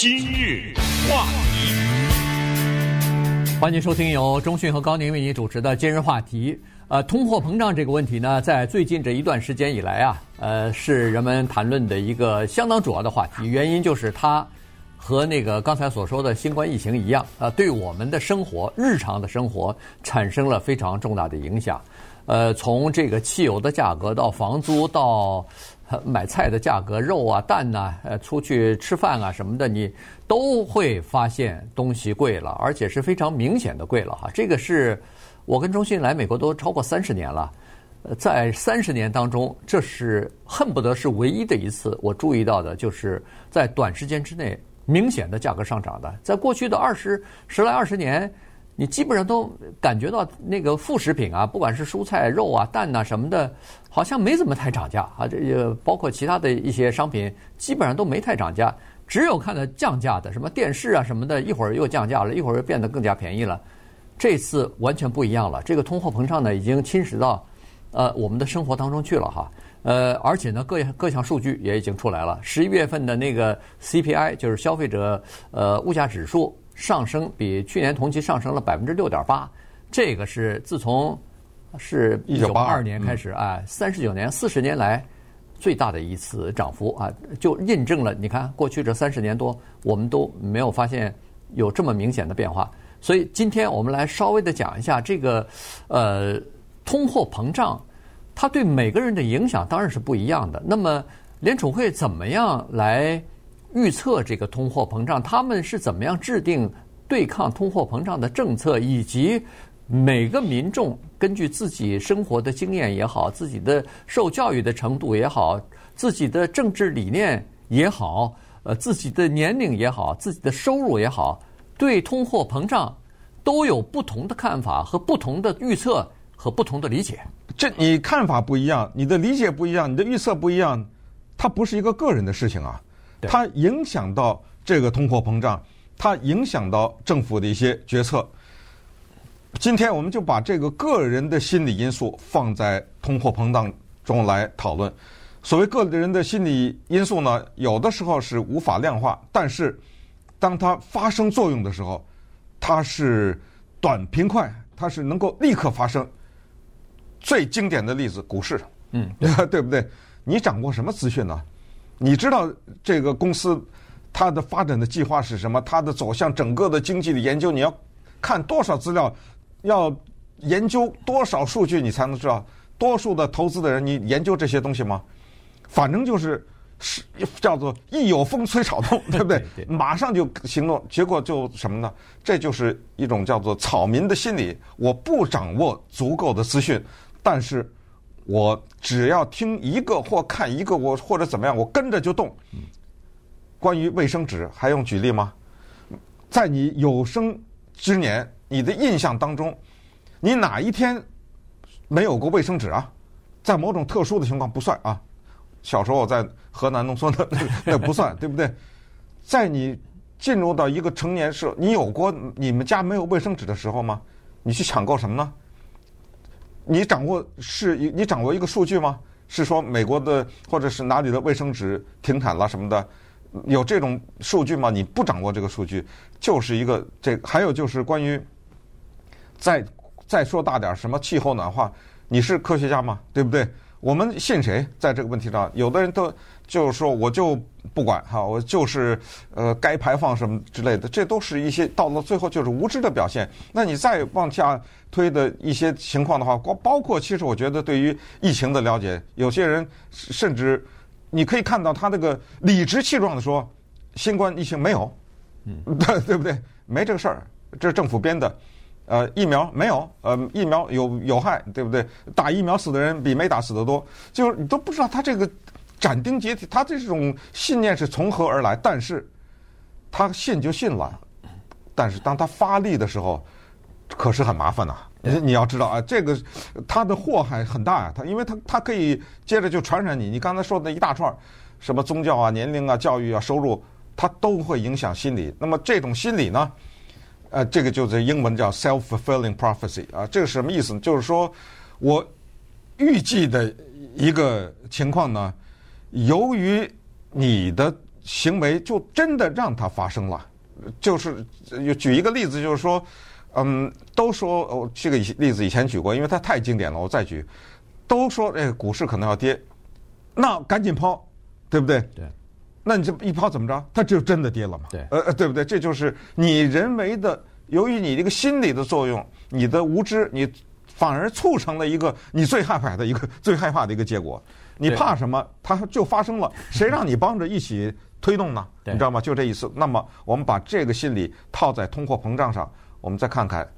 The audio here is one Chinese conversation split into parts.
今日话题，欢迎收听由中讯和高宁为您主持的今日话题。呃，通货膨胀这个问题呢，在最近这一段时间以来啊，呃，是人们谈论的一个相当主要的话题。原因就是它和那个刚才所说的新冠疫情一样，呃，对我们的生活、日常的生活产生了非常重大的影响。呃，从这个汽油的价格到房租到。买菜的价格，肉啊、蛋呐，呃，出去吃饭啊什么的，你都会发现东西贵了，而且是非常明显的贵了哈。这个是我跟中信来美国都超过三十年了，在三十年当中，这是恨不得是唯一的一次我注意到的，就是在短时间之内明显的价格上涨的。在过去的二十十来二十年。你基本上都感觉到那个副食品啊，不管是蔬菜、肉啊、蛋呐什么的，好像没怎么太涨价啊。这个包括其他的一些商品，基本上都没太涨价，只有看到降价的，什么电视啊什么的，一会儿又降价了，一会儿又变得更加便宜了。这次完全不一样了，这个通货膨胀呢，已经侵蚀到呃我们的生活当中去了哈。呃，而且呢，各各项数据也已经出来了，十一月份的那个 CPI 就是消费者呃物价指数。上升比去年同期上升了百分之六点八，这个是自从是一九八二年开始啊，三十九年四十年来最大的一次涨幅啊，就印证了你看过去这三十年多，我们都没有发现有这么明显的变化。所以今天我们来稍微的讲一下这个呃通货膨胀，它对每个人的影响当然是不一样的。那么联储会怎么样来？预测这个通货膨胀，他们是怎么样制定对抗通货膨胀的政策，以及每个民众根据自己生活的经验也好，自己的受教育的程度也好，自己的政治理念也好，呃，自己的年龄也好，自己的收入也好，对通货膨胀都有不同的看法和不同的预测和不同的理解。这你看法不一样，你的理解不一样，你的预测不一样，它不是一个个人的事情啊。它影响到这个通货膨胀，它影响到政府的一些决策。今天我们就把这个个人的心理因素放在通货膨胀中来讨论。所谓个人的心理因素呢，有的时候是无法量化，但是当它发生作用的时候，它是短平快，它是能够立刻发生。最经典的例子，股市，嗯，对不对？你掌握什么资讯呢？你知道这个公司它的发展的计划是什么？它的走向，整个的经济的研究，你要看多少资料，要研究多少数据，你才能知道。多数的投资的人，你研究这些东西吗？反正就是是叫做一有风吹草动，对不对？马上就行动，结果就什么呢？这就是一种叫做草民的心理。我不掌握足够的资讯，但是。我只要听一个或看一个，我或者怎么样，我跟着就动。关于卫生纸，还用举例吗？在你有生之年，你的印象当中，你哪一天没有过卫生纸啊？在某种特殊的情况不算啊。小时候我在河南农村的那 那不算，对不对？在你进入到一个成年社，你有过你们家没有卫生纸的时候吗？你去抢购什么呢？你掌握是你掌握一个数据吗？是说美国的或者是哪里的卫生纸停产了什么的，有这种数据吗？你不掌握这个数据，就是一个这还有就是关于再再说大点什么气候暖化，你是科学家吗？对不对？我们信谁？在这个问题上，有的人都就是说，我就不管哈，我就是呃该排放什么之类的，这都是一些到了最后就是无知的表现。那你再往下推的一些情况的话，包包括其实我觉得对于疫情的了解，有些人甚至你可以看到他那个理直气壮的说，新冠疫情没有，嗯，对对不对？没这个事儿，这是政府编的。呃，疫苗没有，呃，疫苗有有害，对不对？打疫苗死的人比没打死的多，就是你都不知道他这个斩钉截铁，他这种信念是从何而来。但是，他信就信了，但是当他发力的时候，可是很麻烦呐。你要知道啊，这个他的祸害很大啊，他因为他他可以接着就传染你。你刚才说的那一大串，什么宗教啊、年龄啊、教育啊、收入，他都会影响心理。那么这种心理呢？呃，这个就是英文叫 self-fulfilling prophecy 啊，这个什么意思呢？就是说，我预计的一个情况呢，由于你的行为就真的让它发生了。就是举一个例子，就是说，嗯，都说哦，这个例子以前举过，因为它太经典了，我再举。都说哎，股市可能要跌，那赶紧抛，对不对？对。那你这一抛怎么着？它就真的跌了嘛？对。呃呃，对不对？这就是你人为的，由于你这个心理的作用，你的无知，你反而促成了一个你最害怕的一个最害怕的一个结果。你怕什么？它就发生了。谁让你帮着一起推动呢？你知道吗？就这意思。那么我们把这个心理套在通货膨胀上，我们再看看，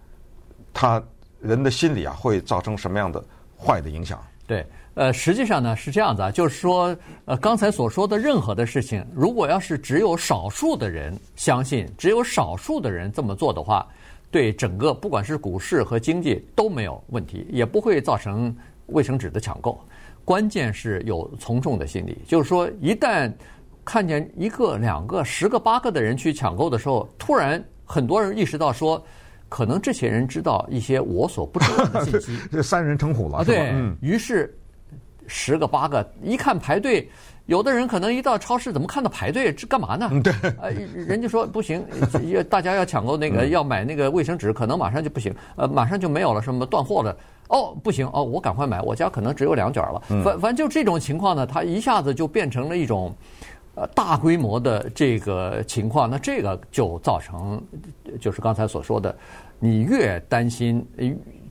他人的心理啊会造成什么样的？坏的影响。对，呃，实际上呢是这样子啊，就是说，呃，刚才所说的任何的事情，如果要是只有少数的人相信，只有少数的人这么做的话，对整个不管是股市和经济都没有问题，也不会造成卫生纸的抢购。关键是有从众的心理，就是说，一旦看见一个、两个、十个、八个的人去抢购的时候，突然很多人意识到说。可能这些人知道一些我所不知道的信息，这三人成虎了，对，嗯，于是十个八个一看排队，有的人可能一到超市，怎么看到排队？这干嘛呢？对，呃，人家说不行，大家要抢购那个要买那个卫生纸，可能马上就不行，呃，马上就没有了，什么断货了？哦，不行哦，我赶快买，我家可能只有两卷了。反反正就这种情况呢，它一下子就变成了一种。大规模的这个情况，那这个就造成，就是刚才所说的，你越担心，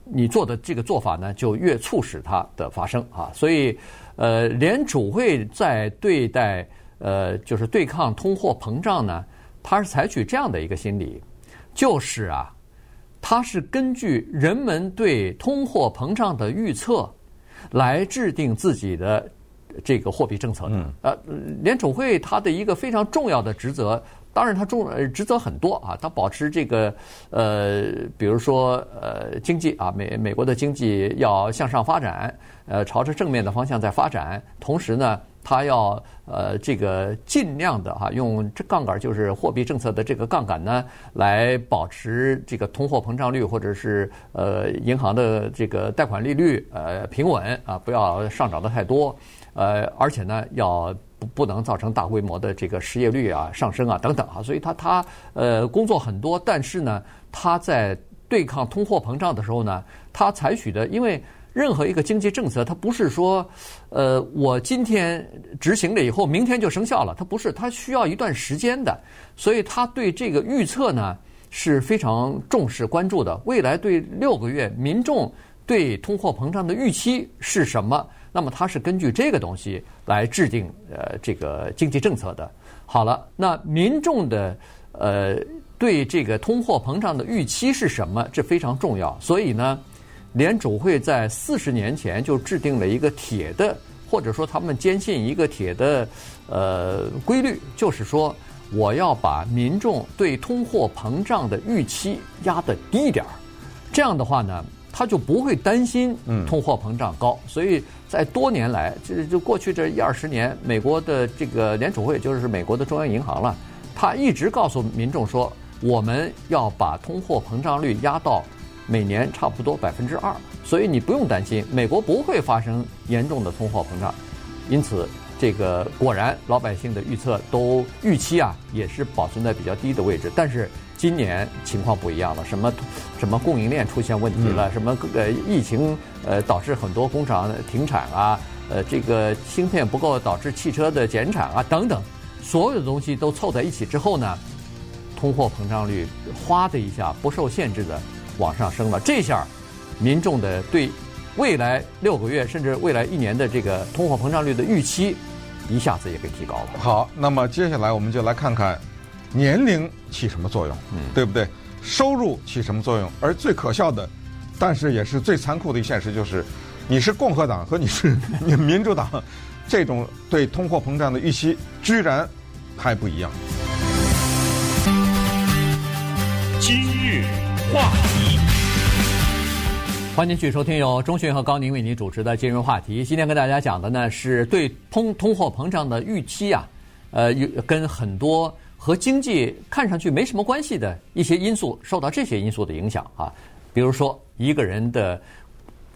你做的这个做法呢，就越促使它的发生啊。所以，呃，联储会在对待呃，就是对抗通货膨胀呢，它是采取这样的一个心理，就是啊，它是根据人们对通货膨胀的预测来制定自己的。这个货币政策的，呃，联储会它的一个非常重要的职责，当然它重职责很多啊，它保持这个呃，比如说呃，经济啊，美美国的经济要向上发展，呃，朝着正面的方向在发展，同时呢，它要呃这个尽量的哈，用这杠杆就是货币政策的这个杠杆呢，来保持这个通货膨胀率或者是呃银行的这个贷款利率呃平稳啊，不要上涨的太多。呃，而且呢，要不不能造成大规模的这个失业率啊上升啊等等啊，所以他他呃工作很多，但是呢，他在对抗通货膨胀的时候呢，他采取的，因为任何一个经济政策，它不是说呃我今天执行了以后，明天就生效了，它不是，它需要一段时间的，所以他对这个预测呢是非常重视关注的。未来对六个月民众对通货膨胀的预期是什么？那么它是根据这个东西来制定呃这个经济政策的。好了，那民众的呃对这个通货膨胀的预期是什么？这非常重要。所以呢，联储会在四十年前就制定了一个铁的，或者说他们坚信一个铁的呃规律，就是说我要把民众对通货膨胀的预期压得低一点儿。这样的话呢，他就不会担心通货膨胀高，所以。在多年来，这就过去这一二十年，美国的这个联储会就是美国的中央银行了，他一直告诉民众说，我们要把通货膨胀率压到每年差不多百分之二，所以你不用担心，美国不会发生严重的通货膨胀。因此，这个果然老百姓的预测都预期啊，也是保存在比较低的位置，但是。今年情况不一样了，什么什么供应链出现问题了，什么呃疫情呃导致很多工厂停产啊，呃这个芯片不够导致汽车的减产啊等等，所有的东西都凑在一起之后呢，通货膨胀率哗的一下不受限制的往上升了，这下民众的对未来六个月甚至未来一年的这个通货膨胀率的预期一下子也被提高了。好，那么接下来我们就来看看。年龄起什么作用？嗯，对不对？收入起什么作用？而最可笑的，但是也是最残酷的一现实，就是你是共和党和你是你民主党，这种对通货膨胀的预期居然还不一样。今日话题，欢迎继续收听由钟讯和高宁为您主持的今日话题。今天跟大家讲的呢是对通通货膨胀的预期啊，呃，跟很多。和经济看上去没什么关系的一些因素，受到这些因素的影响啊，比如说一个人的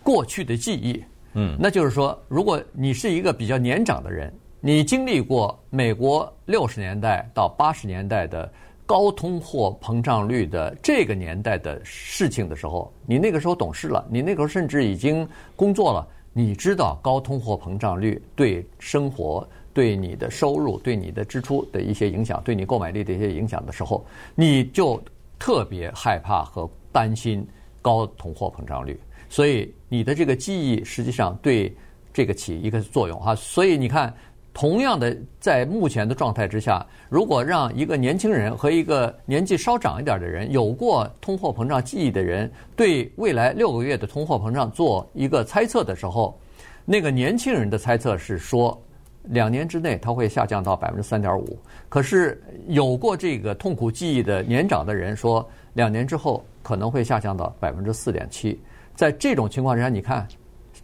过去的记忆，嗯，那就是说，如果你是一个比较年长的人，你经历过美国六十年代到八十年代的高通货膨胀率的这个年代的事情的时候，你那个时候懂事了，你那个时候甚至已经工作了，你知道高通货膨胀率对生活、对你的收入、对你的支出的一些影响，对你购买力的一些影响的时候，你就特别害怕和担心高通货膨胀率。所以你的这个记忆实际上对这个起一个作用哈。所以你看。同样的，在目前的状态之下，如果让一个年轻人和一个年纪稍长一点的人，有过通货膨胀记忆的人，对未来六个月的通货膨胀做一个猜测的时候，那个年轻人的猜测是说，两年之内它会下降到百分之三点五。可是有过这个痛苦记忆的年长的人说，两年之后可能会下降到百分之四点七。在这种情况之下，你看。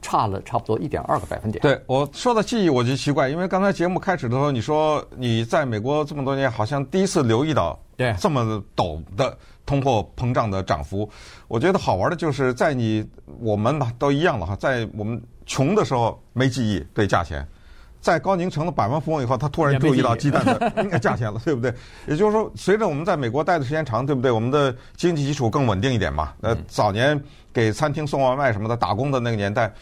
差了差不多一点二个百分点。对，我说到记忆，我就奇怪，因为刚才节目开始的时候，你说你在美国这么多年，好像第一次留意到这么陡的通货膨胀的涨幅。我觉得好玩的就是在你我们吧都一样了哈，在我们穷的时候没记忆对价钱，在高宁成了百万富翁以后，他突然注意到鸡蛋的 价钱了，对不对？也就是说，随着我们在美国待的时间长，对不对？我们的经济基础更稳定一点嘛。呃，早年。给餐厅送外卖什么的，打工的那个年代，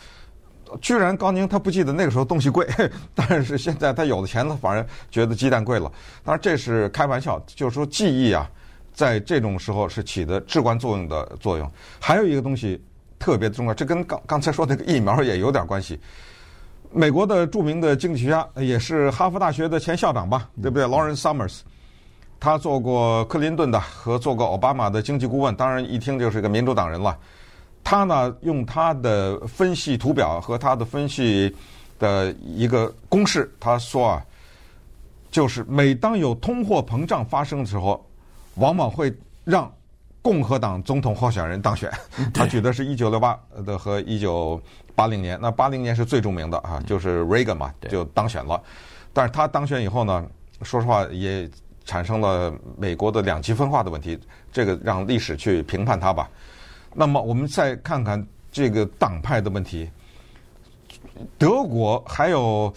居然高宁他不记得那个时候东西贵，但是现在他有了钱，他反而觉得鸡蛋贵了。当然这是开玩笑，就是说记忆啊，在这种时候是起的至关作用的作用。还有一个东西特别重要，这跟刚刚才说那个疫苗也有点关系。美国的著名的经济学家，也是哈佛大学的前校长吧，对不对？Lawrence Summers，他做过克林顿的和做过奥巴马的经济顾问，当然一听就是一个民主党人了。他呢，用他的分析图表和他的分析的一个公式，他说啊，就是每当有通货膨胀发生的时候，往往会让共和党总统候选人当选。他举的是一九六八的和一九八零年，那八零年是最著名的啊，就是 Reagan 嘛，就当选了。但是他当选以后呢，说实话也产生了美国的两极分化的问题，这个让历史去评判他吧。那么我们再看看这个党派的问题，德国还有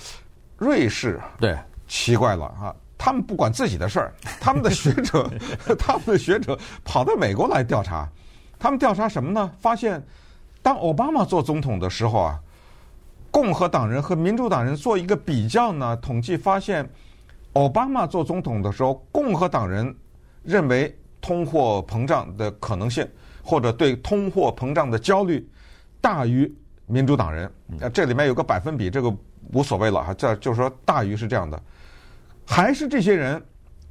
瑞士，对，奇怪了啊！他们不管自己的事儿，他们的学者，他们的学者跑到美国来调查，他们调查什么呢？发现当奥巴马做总统的时候啊，共和党人和民主党人做一个比较呢，统计发现，奥巴马做总统的时候，共和党人认为通货膨胀的可能性。或者对通货膨胀的焦虑大于民主党人，呃，这里面有个百分比，这个无所谓了哈。这就是说大于是这样的，还是这些人，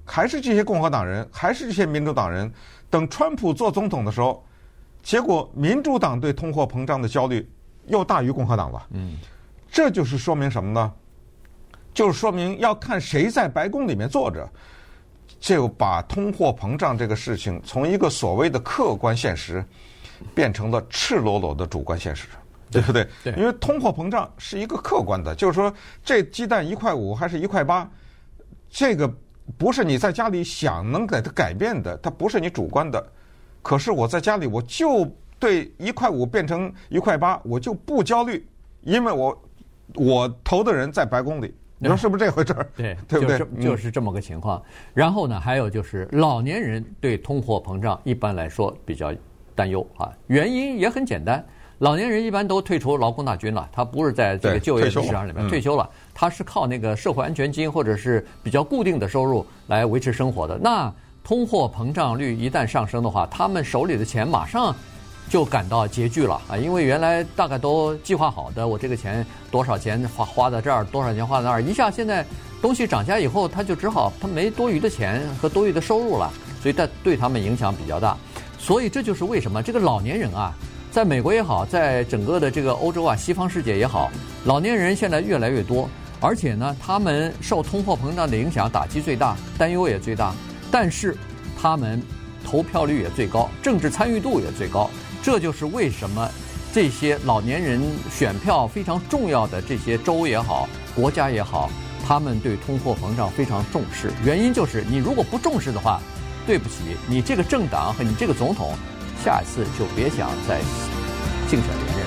还是这些共和党人，还是这些民主党人，等川普做总统的时候，结果民主党对通货膨胀的焦虑又大于共和党了。嗯，这就是说明什么呢？就是说明要看谁在白宫里面坐着。就把通货膨胀这个事情从一个所谓的客观现实，变成了赤裸裸的主观现实，对不对？对。因为通货膨胀是一个客观的，就是说这鸡蛋一块五还是一块八，这个不是你在家里想能给它改变的，它不是你主观的。可是我在家里，我就对一块五变成一块八，我就不焦虑，因为我我投的人在白宫里。你说是不是这回事儿？对，对不对？就是就是这么个情况。然后呢，还有就是老年人对通货膨胀一般来说比较担忧啊。原因也很简单，老年人一般都退出劳工大军了，他不是在这个就业市场里面退休了，他是靠那个社会安全金或者是比较固定的收入来维持生活的。那通货膨胀率一旦上升的话，他们手里的钱马上。就感到拮据了啊！因为原来大概都计划好的，我这个钱多少钱花花在这儿，多少钱花在那儿，一下现在东西涨价以后，他就只好他没多余的钱和多余的收入了，所以他对他们影响比较大。所以这就是为什么这个老年人啊，在美国也好，在整个的这个欧洲啊、西方世界也好，老年人现在越来越多，而且呢，他们受通货膨胀的影响打击最大，担忧也最大，但是他们投票率也最高，政治参与度也最高。这就是为什么这些老年人选票非常重要的这些州也好，国家也好，他们对通货膨胀非常重视。原因就是你如果不重视的话，对不起，你这个政党和你这个总统，下一次就别想再竞选了。